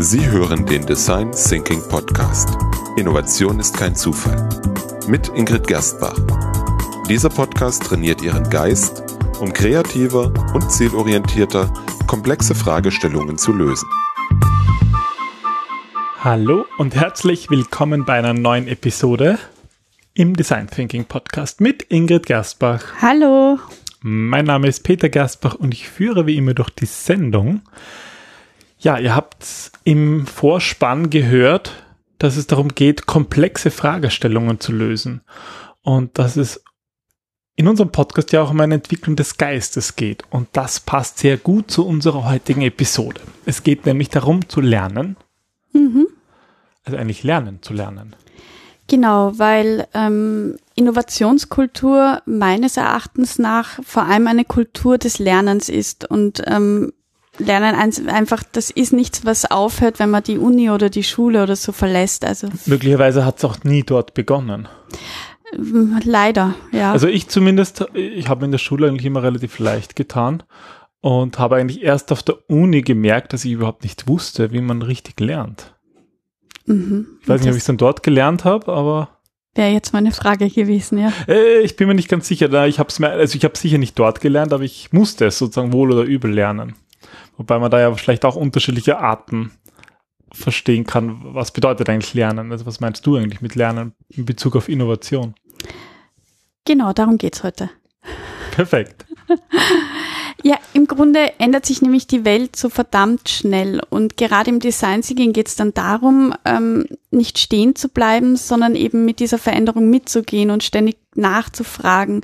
Sie hören den Design Thinking Podcast. Innovation ist kein Zufall. Mit Ingrid Gerstbach. Dieser Podcast trainiert Ihren Geist, um kreativer und zielorientierter komplexe Fragestellungen zu lösen. Hallo und herzlich willkommen bei einer neuen Episode im Design Thinking Podcast mit Ingrid Gerstbach. Hallo. Mein Name ist Peter Gerstbach und ich führe wie immer durch die Sendung. Ja, ihr habt im Vorspann gehört, dass es darum geht, komplexe Fragestellungen zu lösen. Und dass es in unserem Podcast ja auch um eine Entwicklung des Geistes geht. Und das passt sehr gut zu unserer heutigen Episode. Es geht nämlich darum zu lernen. Mhm. Also eigentlich lernen zu lernen. Genau, weil ähm, Innovationskultur meines Erachtens nach vor allem eine Kultur des Lernens ist. Und ähm, Lernen einfach, das ist nichts, was aufhört, wenn man die Uni oder die Schule oder so verlässt. Also möglicherweise hat es auch nie dort begonnen. Leider, ja. Also ich zumindest, ich habe in der Schule eigentlich immer relativ leicht getan und habe eigentlich erst auf der Uni gemerkt, dass ich überhaupt nicht wusste, wie man richtig lernt. Mhm. Ich weiß nicht, ob ich es dann dort gelernt habe, aber Wäre jetzt meine Frage gewesen, ja. Äh, ich bin mir nicht ganz sicher. Ich habe es also ich habe sicher nicht dort gelernt, aber ich musste es sozusagen wohl oder übel lernen. Wobei man da ja vielleicht auch unterschiedliche Arten verstehen kann. Was bedeutet eigentlich Lernen? Also was meinst du eigentlich mit Lernen in Bezug auf Innovation? Genau, darum geht es heute. Perfekt. Ja, im Grunde ändert sich nämlich die Welt so verdammt schnell. Und gerade im Design Thinking geht es dann darum, ähm, nicht stehen zu bleiben, sondern eben mit dieser Veränderung mitzugehen und ständig nachzufragen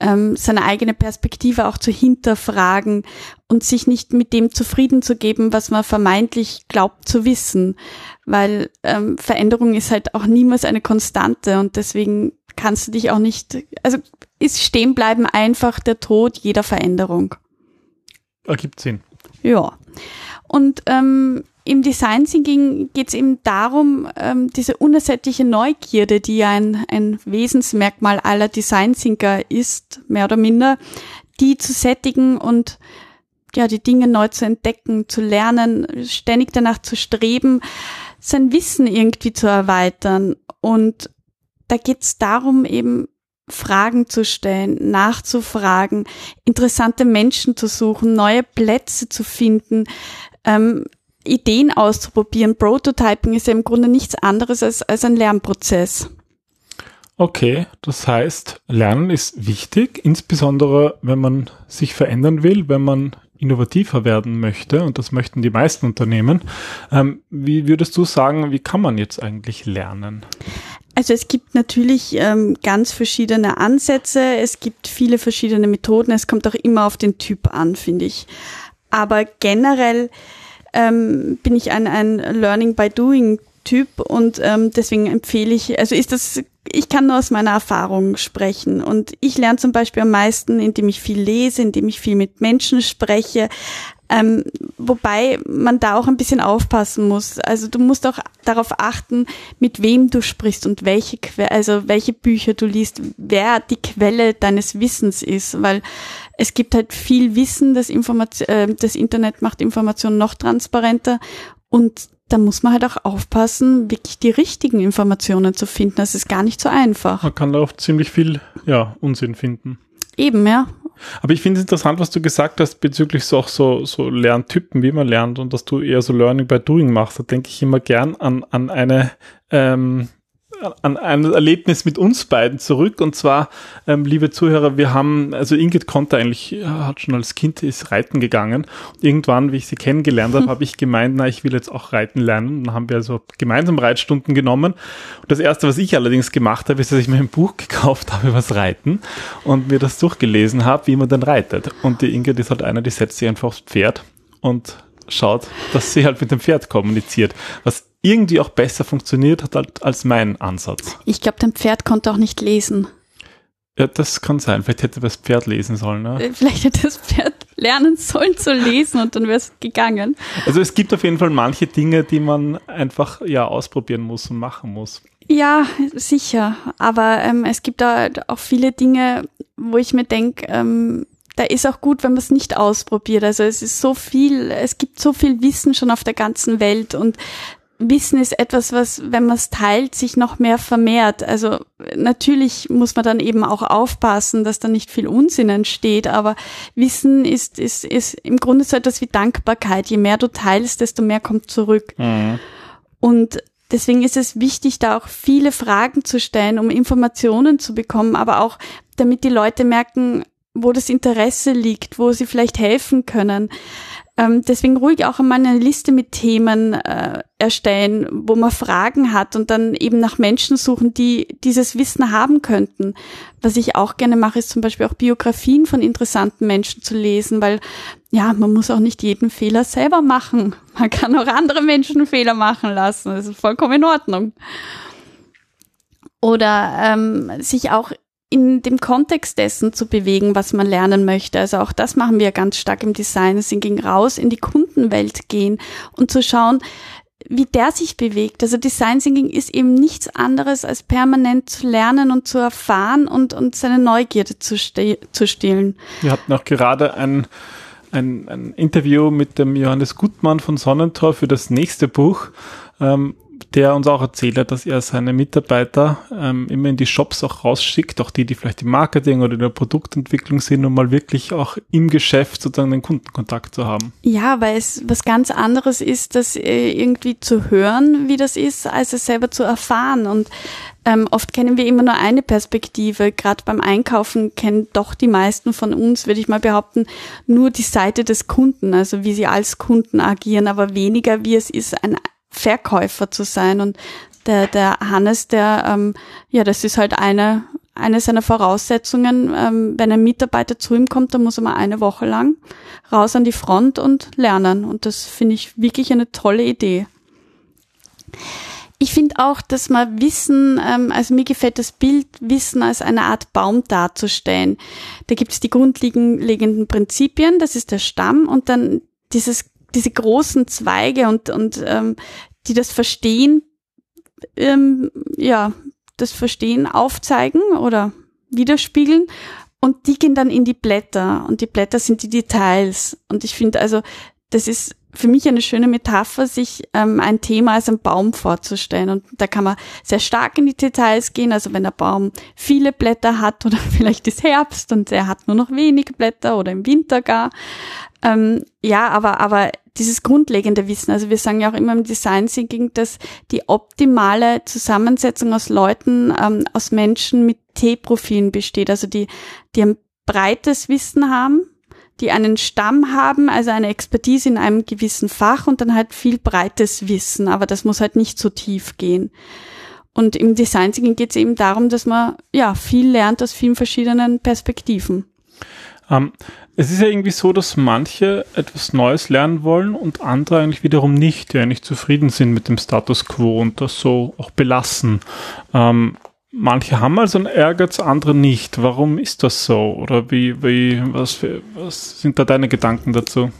ähm, seine eigene Perspektive auch zu hinterfragen und sich nicht mit dem zufrieden zu geben, was man vermeintlich glaubt zu wissen, weil ähm, Veränderung ist halt auch niemals eine Konstante und deswegen kannst du dich auch nicht, also ist stehen bleiben einfach der Tod jeder Veränderung. Ergibt Sinn. Ja. Und ähm, im Design Thinking geht es eben darum, ähm, diese unersättliche Neugierde, die ja ein, ein Wesensmerkmal aller Design Thinker ist, mehr oder minder, die zu sättigen und ja, die Dinge neu zu entdecken, zu lernen, ständig danach zu streben, sein Wissen irgendwie zu erweitern. Und da geht es darum, eben Fragen zu stellen, nachzufragen, interessante Menschen zu suchen, neue Plätze zu finden, ähm, Ideen auszuprobieren. Prototyping ist ja im Grunde nichts anderes als, als ein Lernprozess. Okay, das heißt, Lernen ist wichtig, insbesondere wenn man sich verändern will, wenn man innovativer werden möchte, und das möchten die meisten Unternehmen. Ähm, wie würdest du sagen, wie kann man jetzt eigentlich lernen? Also es gibt natürlich ähm, ganz verschiedene Ansätze, es gibt viele verschiedene Methoden, es kommt auch immer auf den Typ an, finde ich. Aber generell ähm, bin ich ein, ein Learning by Doing Typ und ähm, deswegen empfehle ich, also ist das, ich kann nur aus meiner Erfahrung sprechen. Und ich lerne zum Beispiel am meisten, indem ich viel lese, indem ich viel mit Menschen spreche, ähm, wobei man da auch ein bisschen aufpassen muss. Also du musst auch darauf achten, mit wem du sprichst und welche que also welche Bücher du liest, wer die Quelle deines Wissens ist, weil es gibt halt viel Wissen, das, Information, äh, das Internet macht Informationen noch transparenter und da muss man halt auch aufpassen, wirklich die richtigen Informationen zu finden. Das ist gar nicht so einfach. Man kann da oft ziemlich viel ja, Unsinn finden. Eben, ja. Aber ich finde es interessant, was du gesagt hast bezüglich so auch so, so Lerntypen, wie man lernt und dass du eher so Learning by Doing machst. Da denke ich immer gern an, an eine ähm, an ein Erlebnis mit uns beiden zurück. Und zwar, ähm, liebe Zuhörer, wir haben, also Ingrid konnte eigentlich, hat schon als Kind ist reiten gegangen. irgendwann, wie ich sie kennengelernt habe, habe ich gemeint, na, ich will jetzt auch reiten lernen. Dann haben wir also gemeinsam Reitstunden genommen. Und das erste, was ich allerdings gemacht habe, ist, dass ich mir ein Buch gekauft habe über das Reiten und mir das durchgelesen habe, wie man dann reitet. Und die Ingrid ist halt einer, die setzt sich einfach aufs Pferd und schaut, dass sie halt mit dem Pferd kommuniziert. Was irgendwie auch besser funktioniert hat als mein Ansatz. Ich glaube, dein Pferd konnte auch nicht lesen. Ja, das kann sein. Vielleicht hätte das Pferd lesen sollen. Ne? Äh, vielleicht hätte das Pferd lernen sollen zu lesen und dann wäre es gegangen. Also es gibt auf jeden Fall manche Dinge, die man einfach ja ausprobieren muss und machen muss. Ja, sicher. Aber ähm, es gibt da auch viele Dinge, wo ich mir denke, ähm, da ist auch gut, wenn man es nicht ausprobiert. Also es ist so viel, es gibt so viel Wissen schon auf der ganzen Welt und Wissen ist etwas, was, wenn man es teilt, sich noch mehr vermehrt. Also natürlich muss man dann eben auch aufpassen, dass da nicht viel Unsinn entsteht, aber Wissen ist, ist, ist im Grunde so etwas wie Dankbarkeit. Je mehr du teilst, desto mehr kommt zurück. Mhm. Und deswegen ist es wichtig, da auch viele Fragen zu stellen, um Informationen zu bekommen, aber auch damit die Leute merken, wo das Interesse liegt, wo sie vielleicht helfen können. Ähm, deswegen ruhig auch einmal eine Liste mit Themen äh, erstellen, wo man Fragen hat und dann eben nach Menschen suchen, die dieses Wissen haben könnten. Was ich auch gerne mache, ist zum Beispiel auch Biografien von interessanten Menschen zu lesen, weil ja, man muss auch nicht jeden Fehler selber machen. Man kann auch andere Menschen Fehler machen lassen. Das ist vollkommen in Ordnung. Oder ähm, sich auch in dem Kontext dessen zu bewegen, was man lernen möchte. Also auch das machen wir ganz stark im Design Thinking raus, in die Kundenwelt gehen und zu schauen, wie der sich bewegt. Also Design Thinking ist eben nichts anderes als permanent zu lernen und zu erfahren und, und seine Neugierde zu, ste zu stillen. Wir hatten auch gerade ein, ein, ein Interview mit dem Johannes Gutmann von Sonnentor für das nächste Buch. Ähm, der uns auch erzählt hat, dass er seine Mitarbeiter ähm, immer in die Shops auch rausschickt, auch die, die vielleicht im Marketing oder in der Produktentwicklung sind, um mal wirklich auch im Geschäft sozusagen den Kundenkontakt zu haben. Ja, weil es was ganz anderes ist, das äh, irgendwie zu hören, wie das ist, als es selber zu erfahren. Und ähm, oft kennen wir immer nur eine Perspektive. Gerade beim Einkaufen kennen doch die meisten von uns, würde ich mal behaupten, nur die Seite des Kunden, also wie sie als Kunden agieren, aber weniger, wie es ist, ein Verkäufer zu sein. Und der, der Hannes, der, ähm, ja, das ist halt eine, eine seiner Voraussetzungen. Ähm, wenn ein Mitarbeiter zu ihm kommt, dann muss er mal eine Woche lang raus an die Front und lernen. Und das finde ich wirklich eine tolle Idee. Ich finde auch, dass man Wissen, ähm, also mir gefällt das Bild, Wissen als eine Art Baum darzustellen. Da gibt es die grundlegenden Prinzipien, das ist der Stamm und dann dieses diese großen Zweige und, und ähm, die das Verstehen, ähm, ja, das Verstehen aufzeigen oder widerspiegeln. Und die gehen dann in die Blätter und die Blätter sind die Details. Und ich finde also, das ist für mich eine schöne Metapher, sich ähm, ein Thema als ein Baum vorzustellen. Und da kann man sehr stark in die Details gehen. Also wenn der Baum viele Blätter hat oder vielleicht ist Herbst und er hat nur noch wenige Blätter oder im Winter gar. Ähm, ja, aber, aber dieses grundlegende Wissen. Also wir sagen ja auch immer im Design Thinking, dass die optimale Zusammensetzung aus Leuten, ähm, aus Menschen mit T-Profilen besteht. Also die, die ein breites Wissen haben, die einen Stamm haben, also eine Expertise in einem gewissen Fach und dann halt viel breites Wissen, aber das muss halt nicht so tief gehen. Und im Design Thinking geht es eben darum, dass man ja viel lernt aus vielen verschiedenen Perspektiven. Ähm, es ist ja irgendwie so, dass manche etwas Neues lernen wollen und andere eigentlich wiederum nicht, die eigentlich zufrieden sind mit dem Status quo und das so auch belassen. Ähm, manche haben also einen Ehrgeiz, andere nicht. Warum ist das so? Oder wie, wie, was, für, was sind da deine Gedanken dazu?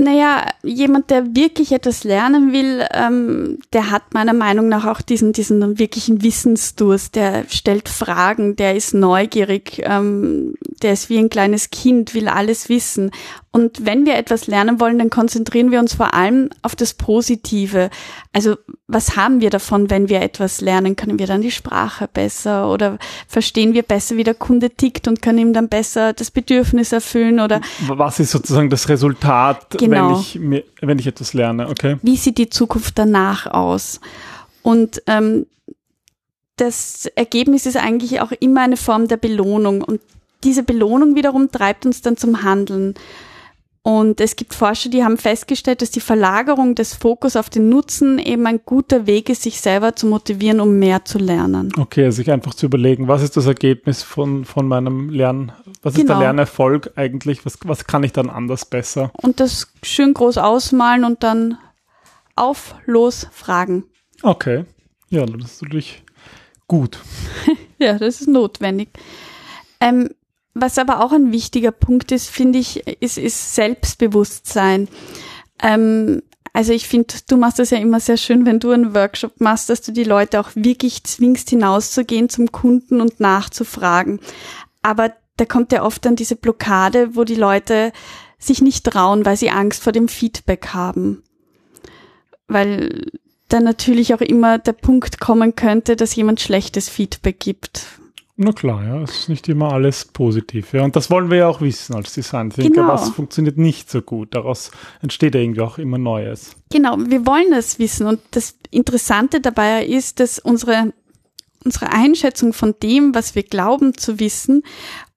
Naja, jemand, der wirklich etwas lernen will, ähm, der hat meiner Meinung nach auch diesen, diesen wirklichen Wissensdurst, der stellt Fragen, der ist neugierig, ähm, der ist wie ein kleines Kind, will alles wissen. Und wenn wir etwas lernen wollen, dann konzentrieren wir uns vor allem auf das Positive. Also was haben wir davon, wenn wir etwas lernen? Können wir dann die Sprache besser oder verstehen wir besser, wie der Kunde tickt und können ihm dann besser das Bedürfnis erfüllen oder? Was ist sozusagen das Resultat, genau. wenn, ich, wenn ich etwas lerne? Okay. Wie sieht die Zukunft danach aus? Und ähm, das Ergebnis ist eigentlich auch immer eine Form der Belohnung und diese Belohnung wiederum treibt uns dann zum Handeln. Und es gibt Forscher, die haben festgestellt, dass die Verlagerung des Fokus auf den Nutzen eben ein guter Weg ist, sich selber zu motivieren, um mehr zu lernen. Okay, sich einfach zu überlegen, was ist das Ergebnis von, von meinem Lernen, was genau. ist der genau. Lernerfolg eigentlich, was, was kann ich dann anders besser? Und das schön groß ausmalen und dann auf, los, fragen. Okay, ja, das ist natürlich gut. ja, das ist notwendig. Ähm, was aber auch ein wichtiger Punkt ist, finde ich, ist, ist Selbstbewusstsein. Ähm, also ich finde, du machst das ja immer sehr schön, wenn du einen Workshop machst, dass du die Leute auch wirklich zwingst, hinauszugehen zum Kunden und nachzufragen. Aber da kommt ja oft dann diese Blockade, wo die Leute sich nicht trauen, weil sie Angst vor dem Feedback haben. Weil dann natürlich auch immer der Punkt kommen könnte, dass jemand schlechtes Feedback gibt. Na klar, ja, es ist nicht immer alles positiv. Ja, und das wollen wir ja auch wissen als Design Thinker, Genau. was funktioniert nicht so gut. Daraus entsteht ja irgendwie auch immer Neues. Genau, wir wollen das wissen. Und das Interessante dabei ist, dass unsere, unsere Einschätzung von dem, was wir glauben zu wissen,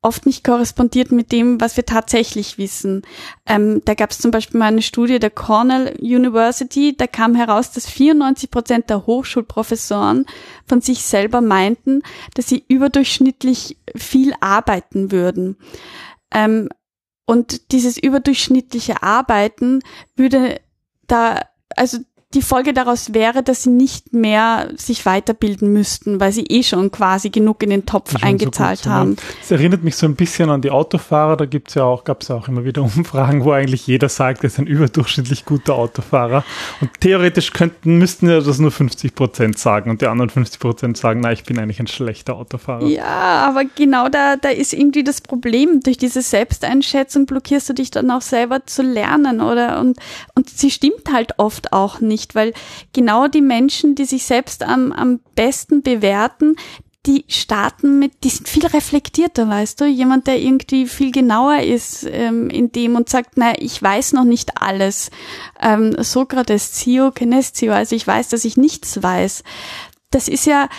oft nicht korrespondiert mit dem, was wir tatsächlich wissen. Ähm, da gab es zum Beispiel mal eine Studie der Cornell University, da kam heraus, dass 94 Prozent der Hochschulprofessoren von sich selber meinten, dass sie überdurchschnittlich viel arbeiten würden. Ähm, und dieses überdurchschnittliche Arbeiten würde da, also die Folge daraus wäre, dass sie nicht mehr sich weiterbilden müssten, weil sie eh schon quasi genug in den Topf eingezahlt so haben. Es erinnert mich so ein bisschen an die Autofahrer. Da gibt's ja auch, gab's ja auch immer wieder Umfragen, wo eigentlich jeder sagt, er ist ein überdurchschnittlich guter Autofahrer. Und theoretisch könnten, müssten ja das nur 50 Prozent sagen und die anderen 50 Prozent sagen, na, ich bin eigentlich ein schlechter Autofahrer. Ja, aber genau da, da ist irgendwie das Problem. Durch diese Selbsteinschätzung blockierst du dich dann auch selber zu lernen, oder? Und, und sie stimmt halt oft auch nicht, weil genau die Menschen, die sich selbst am, am besten bewerten, die starten mit, die sind viel reflektierter, weißt du? Jemand, der irgendwie viel genauer ist ähm, in dem und sagt, na, ich weiß noch nicht alles. Ähm, Sokrates, Zio, Kenestio, also ich weiß, dass ich nichts weiß. Das ist ja,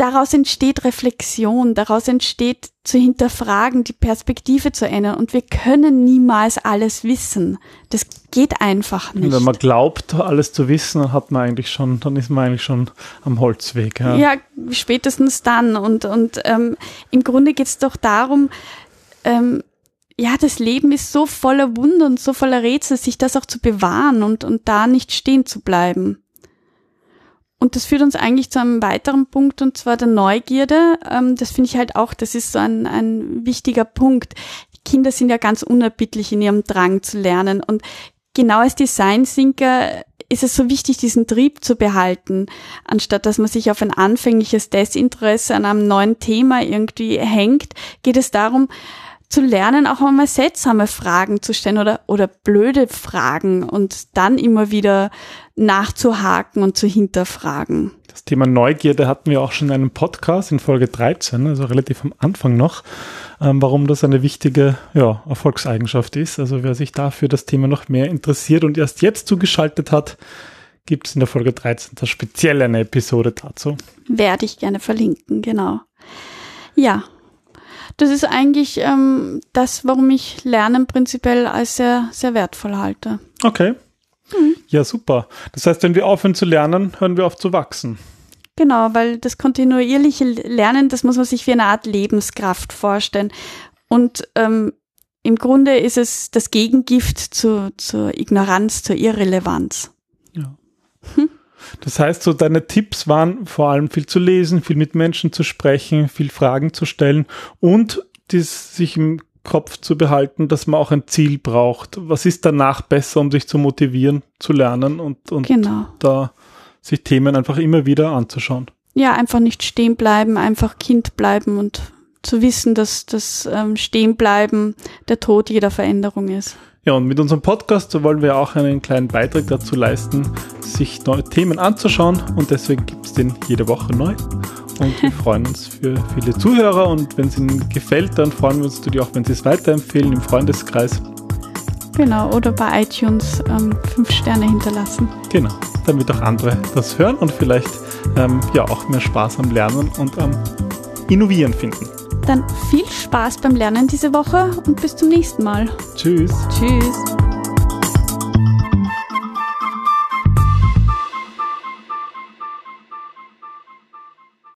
daraus entsteht Reflexion, daraus entsteht zu hinterfragen, die Perspektive zu ändern. Und wir können niemals alles wissen. Das geht einfach Und nicht. wenn man glaubt, alles zu wissen, dann hat man eigentlich schon, dann ist man eigentlich schon am Holzweg. Ja. Ja, spätestens dann. Und, und ähm, im Grunde geht es doch darum, ähm, ja, das Leben ist so voller Wunder und so voller Rätsel, sich das auch zu bewahren und, und da nicht stehen zu bleiben. Und das führt uns eigentlich zu einem weiteren Punkt, und zwar der Neugierde. Ähm, das finde ich halt auch, das ist so ein, ein wichtiger Punkt. Kinder sind ja ganz unerbittlich in ihrem Drang zu lernen. Und genau als Design Thinker ist es so wichtig, diesen Trieb zu behalten, anstatt dass man sich auf ein anfängliches Desinteresse an einem neuen Thema irgendwie hängt, geht es darum, zu lernen, auch einmal seltsame Fragen zu stellen oder, oder blöde Fragen und dann immer wieder nachzuhaken und zu hinterfragen. Das Thema Neugierde hatten wir auch schon in einem Podcast in Folge 13, also relativ am Anfang noch, ähm, warum das eine wichtige ja, Erfolgseigenschaft ist. Also wer sich dafür das Thema noch mehr interessiert und erst jetzt zugeschaltet hat, gibt es in der Folge 13 das speziell eine Episode dazu. Werde ich gerne verlinken, genau. Ja, das ist eigentlich ähm, das, warum ich Lernen prinzipiell als sehr, sehr wertvoll halte. Okay. Ja, super. Das heißt, wenn wir aufhören zu lernen, hören wir auf zu wachsen. Genau, weil das kontinuierliche Lernen, das muss man sich wie eine Art Lebenskraft vorstellen. Und ähm, im Grunde ist es das Gegengift zu, zur Ignoranz, zur Irrelevanz. Das heißt, so deine Tipps waren vor allem viel zu lesen, viel mit Menschen zu sprechen, viel Fragen zu stellen und dies sich im Kopf zu behalten, dass man auch ein Ziel braucht. Was ist danach besser, um sich zu motivieren, zu lernen und, und Genau. da sich Themen einfach immer wieder anzuschauen. Ja, einfach nicht stehen bleiben, einfach Kind bleiben und zu wissen, dass das ähm, Stehenbleiben der Tod jeder Veränderung ist. Ja, und mit unserem Podcast wollen wir auch einen kleinen Beitrag dazu leisten, sich neue Themen anzuschauen und deswegen gibt es den jede Woche neu. Und wir freuen uns für viele Zuhörer und wenn es Ihnen gefällt, dann freuen wir uns natürlich auch, wenn Sie es weiterempfehlen im Freundeskreis. Genau, oder bei iTunes ähm, fünf Sterne hinterlassen. Genau, damit auch andere das hören und vielleicht ähm, ja auch mehr Spaß am Lernen und am Innovieren finden. Dann viel Spaß beim Lernen diese Woche und bis zum nächsten Mal. Tschüss. Tschüss.